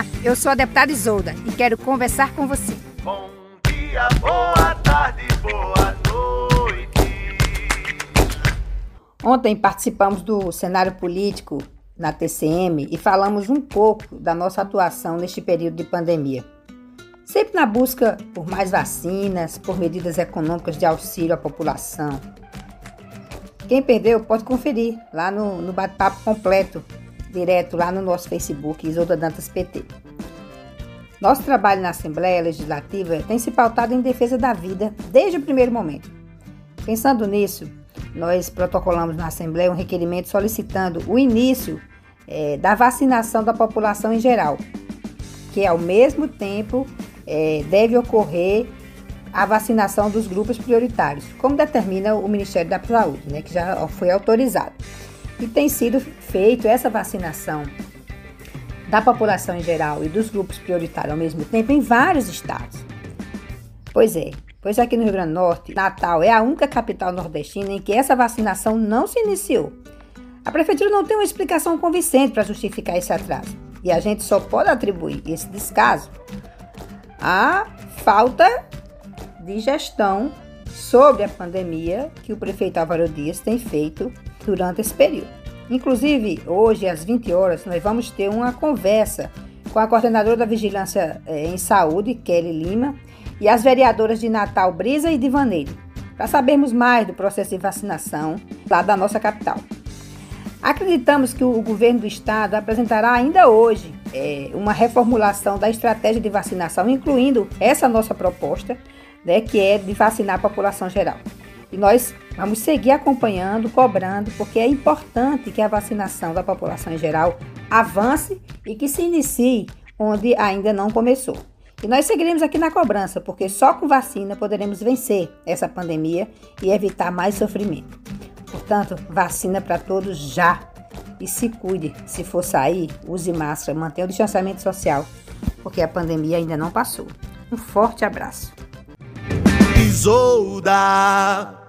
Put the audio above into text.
Olá, eu sou a deputada Isolda e quero conversar com você. Bom dia, boa tarde, boa noite. Ontem participamos do cenário político na TCM e falamos um pouco da nossa atuação neste período de pandemia. Sempre na busca por mais vacinas, por medidas econômicas de auxílio à população. Quem perdeu pode conferir lá no, no bate-papo completo, direto lá no nosso Facebook, Isolda Dantas PT. Nosso trabalho na Assembleia Legislativa tem se pautado em defesa da vida desde o primeiro momento. Pensando nisso, nós protocolamos na Assembleia um requerimento solicitando o início é, da vacinação da população em geral, que ao mesmo tempo é, deve ocorrer a vacinação dos grupos prioritários, como determina o Ministério da Saúde, né, que já foi autorizado. E tem sido feito essa vacinação da população em geral e dos grupos prioritários ao mesmo tempo em vários estados. Pois é, pois aqui no Rio Grande do Norte, Natal é a única capital nordestina em que essa vacinação não se iniciou. A prefeitura não tem uma explicação convincente para justificar esse atraso. E a gente só pode atribuir esse descaso à falta de gestão sobre a pandemia que o prefeito Álvaro Dias tem feito durante esse período. Inclusive, hoje às 20 horas, nós vamos ter uma conversa com a coordenadora da Vigilância eh, em Saúde, Kelly Lima, e as vereadoras de Natal, Brisa e Divaneiro, para sabermos mais do processo de vacinação lá da nossa capital. Acreditamos que o governo do estado apresentará ainda hoje é, uma reformulação da estratégia de vacinação, incluindo essa nossa proposta, né, que é de vacinar a população geral. E nós vamos seguir acompanhando, cobrando, porque é importante que a vacinação da população em geral avance e que se inicie onde ainda não começou. E nós seguiremos aqui na cobrança, porque só com vacina poderemos vencer essa pandemia e evitar mais sofrimento. Portanto, vacina para todos já. E se cuide, se for sair, use máscara, mantenha o distanciamento social, porque a pandemia ainda não passou. Um forte abraço. Isolda.